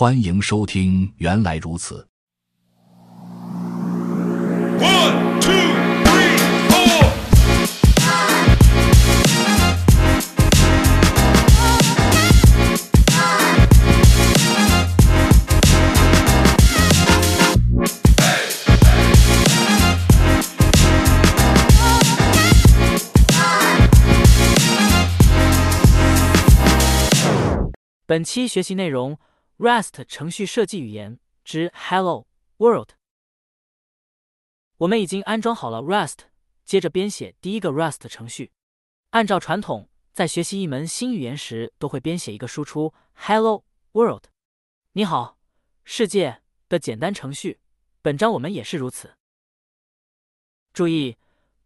欢迎收听，原来如此。本期学习内容：Rust 程序设计语言之 Hello World。我们已经安装好了 Rust，接着编写第一个 Rust 程序。按照传统，在学习一门新语言时，都会编写一个输出 Hello World，你好，世界的简单程序。本章我们也是如此。注意，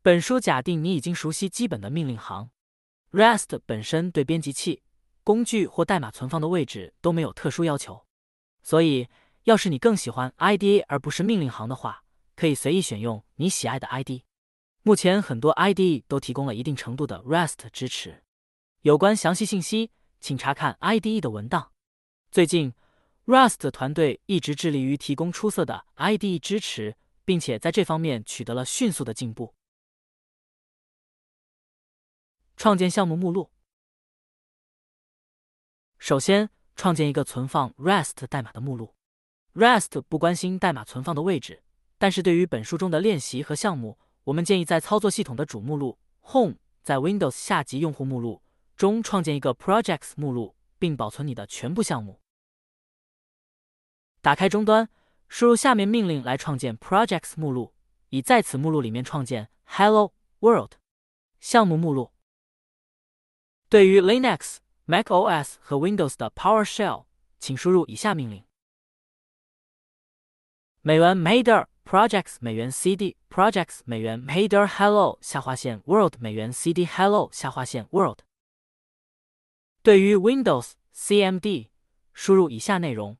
本书假定你已经熟悉基本的命令行。Rust 本身对编辑器。工具或代码存放的位置都没有特殊要求，所以要是你更喜欢 IDE 而不是命令行的话，可以随意选用你喜爱的 ID。目前很多 IDE 都提供了一定程度的 Rust 支持，有关详细信息请查看 IDE 的文档。最近，Rust 团队一直致力于提供出色的 IDE 支持，并且在这方面取得了迅速的进步。创建项目目录。首先，创建一个存放 REST 代码的目录。REST 不关心代码存放的位置，但是对于本书中的练习和项目，我们建议在操作系统的主目录 Home，在 Windows 下级用户目录中创建一个 Projects 目录，并保存你的全部项目。打开终端，输入下面命令来创建 Projects 目录，以在此目录里面创建 Hello World 项目目录。对于 Linux。macOS 和 Windows 的 PowerShell，请输入以下命令：美元 mader projects 美元 cd projects 美元 mader hello 下划线 world 美元 cd hello 下划线 world。对于 Windows cmd，输入以下内容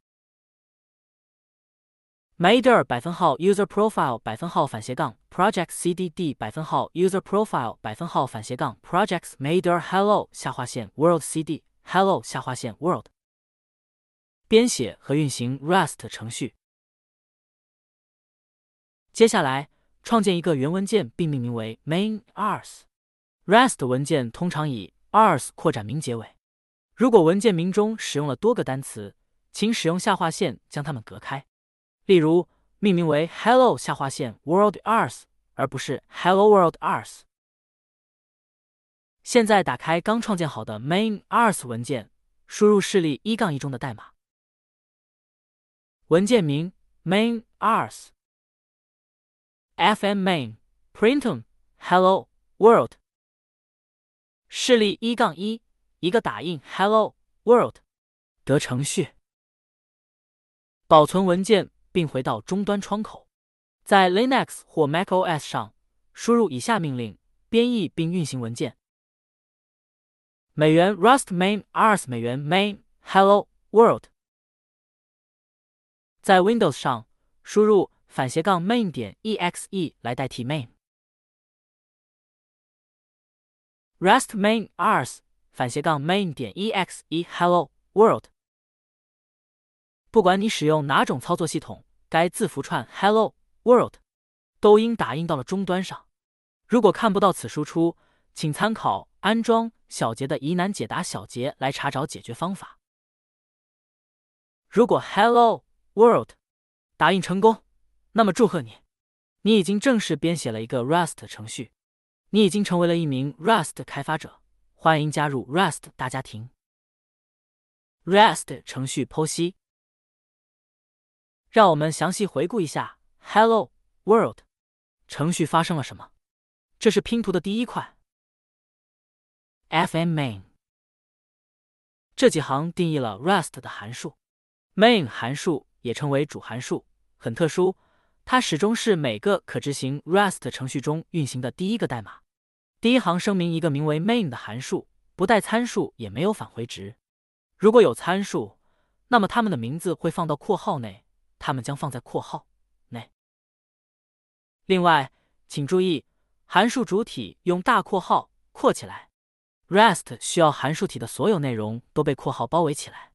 ：mader 百分号 user profile 百分号反斜杠 project cdd 百分号 user profile 百分号反斜杠 projects mader hello 下划线 world cd hello 下划线 world。编写和运行 Rust 程序。接下来，创建一个源文件并命名为 main.rs。Rust 文件通常以 rs 扩展名结尾。如果文件名中使用了多个单词，请使用下划线将它们隔开。例如，命名为 hello 下划线 world arts 而不是 hello world arts。现在打开刚创建好的 main arts 文件，输入示例一杠一中的代码。文件名 main arts fm main printum hello world 示例一杠一一个打印 hello world 得程序。保存文件。并回到终端窗口，在 Linux 或 macOS 上输入以下命令，编译并运行文件：美元 rust main rs 美元 main hello world。在 Windows 上输入反斜杠 main 点 exe 来代替 main。rust main rs 反斜杠 main 点 exe hello world。不管你使用哪种操作系统，该字符串 Hello World 都应打印到了终端上。如果看不到此输出，请参考安装小杰的疑难解答小节来查找解决方法。如果 Hello World 打印成功，那么祝贺你，你已经正式编写了一个 Rust 程序，你已经成为了一名 Rust 开发者，欢迎加入 Rust 大家庭。Rust 程序剖析。让我们详细回顾一下 Hello World 程序发生了什么。这是拼图的第一块。fm main 这几行定义了 Rust 的函数。main 函数也称为主函数，很特殊，它始终是每个可执行 Rust 程序中运行的第一个代码。第一行声明一个名为 main 的函数不带参数，也没有返回值。如果有参数，那么它们的名字会放到括号内。它们将放在括号内。另外，请注意，函数主体用大括号括起来。Rest 需要函数体的所有内容都被括号包围起来。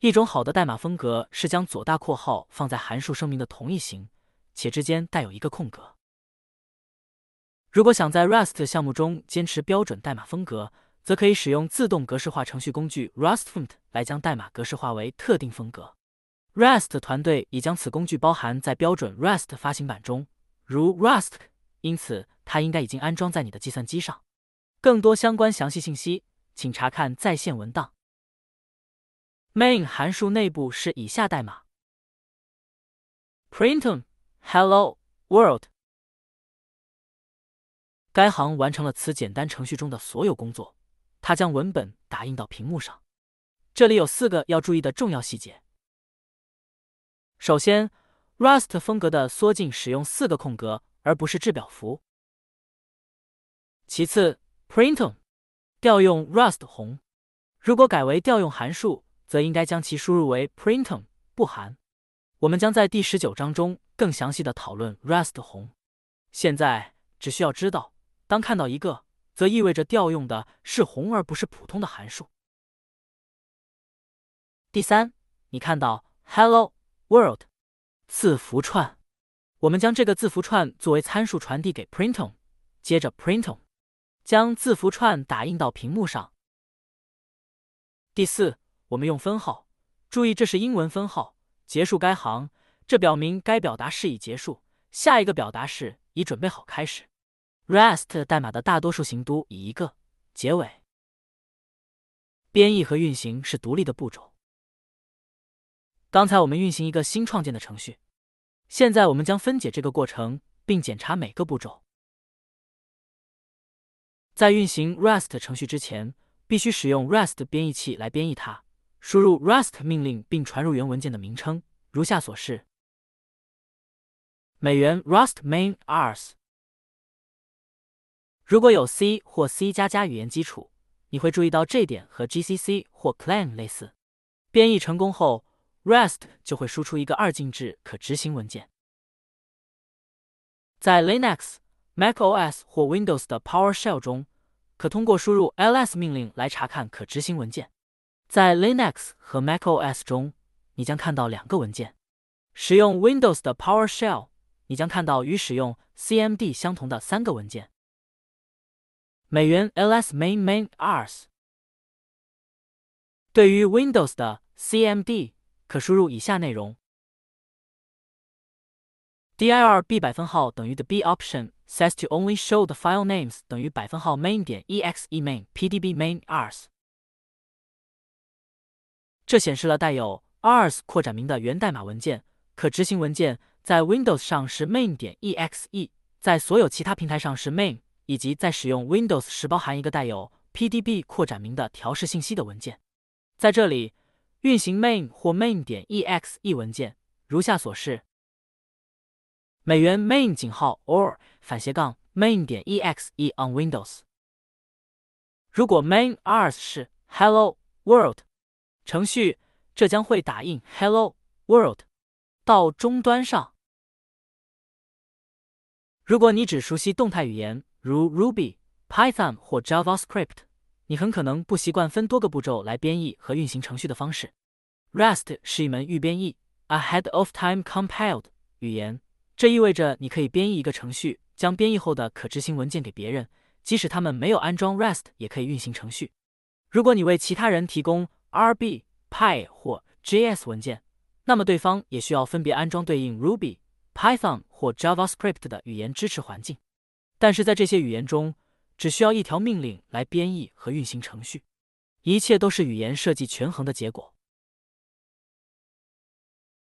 一种好的代码风格是将左大括号放在函数声明的同一行，且之间带有一个空格。如果想在 Rust 项目中坚持标准代码风格，则可以使用自动格式化程序工具 RustFont 来将代码格式化为特定风格。Rust 团队已将此工具包含在标准 Rust 发行版中，如 Rust，因此它应该已经安装在你的计算机上。更多相关详细信息，请查看在线文档。main 函数内部是以下代码：printm hello world。该行完成了此简单程序中的所有工作，它将文本打印到屏幕上。这里有四个要注意的重要细节。首先，Rust 风格的缩进使用四个空格，而不是制表符。其次，printum 调用 Rust 红，如果改为调用函数。则应该将其输入为 printum 不含。我们将在第十九章中更详细的讨论 Rust 红。现在只需要知道，当看到一个，则意味着调用的是红而不是普通的函数。第三，你看到 Hello World 字符串，我们将这个字符串作为参数传递给 printom，接着 printom 将字符串打印到屏幕上。第四。我们用分号，注意这是英文分号。结束该行，这表明该表达式已结束。下一个表达式已准备好开始。Rust 代码的大多数行都以一个结尾。编译和运行是独立的步骤。刚才我们运行一个新创建的程序，现在我们将分解这个过程，并检查每个步骤。在运行 Rust 程序之前，必须使用 Rust 编译器来编译它。输入 Rust 命令并传入原文件的名称，如下所示：美元 Rust main ars。如果有 C 或 C 加加语言基础，你会注意到这点和 GCC 或 Clang 类似。编译成功后 rest 就会输出一个二进制可执行文件。在 Linux、macOS 或 Windows 的 PowerShell 中，可通过输入 ls 命令来查看可执行文件。在 Linux 和 macOS 中，你将看到两个文件。使用 Windows 的 PowerShell，你将看到与使用 CMD 相同的三个文件。美元 ls main main ars。对于 Windows 的 CMD，可输入以下内容：dir b 百分号等于 the b option says to only show the file names 等于百分号 main 点 exe main pdb main r's。这显示了带有 r's 扩展名的源代码文件。可执行文件在 Windows 上是 main 点 exe，在所有其他平台上是 main，以及在使用 Windows 时包含一个带有 pdb 扩展名的调试信息的文件。在这里，运行 main 或 main 点 exe 文件，如下所示：美元 main 井号 or 反斜杠 main 点 exe on Windows。如果 main ars 是 Hello World。程序这将会打印 Hello World 到终端上。如果你只熟悉动态语言，如 Ruby、Python 或 JavaScript，你很可能不习惯分多个步骤来编译和运行程序的方式。Rust 是一门预编译 （Ahead of Time Compiled） 语言，这意味着你可以编译一个程序，将编译后的可执行文件给别人，即使他们没有安装 Rust 也可以运行程序。如果你为其他人提供 RB、Py 或 JS 文件，那么对方也需要分别安装对应 Ruby、Python 或 JavaScript 的语言支持环境。但是在这些语言中，只需要一条命令来编译和运行程序，一切都是语言设计权衡的结果。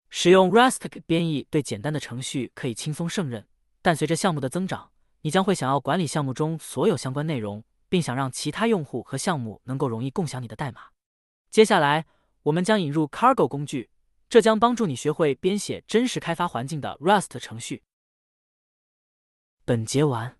使用 Rust 编译对简单的程序可以轻松胜任，但随着项目的增长，你将会想要管理项目中所有相关内容，并想让其他用户和项目能够容易共享你的代码。接下来，我们将引入 Cargo 工具，这将帮助你学会编写真实开发环境的 Rust 程序。本节完。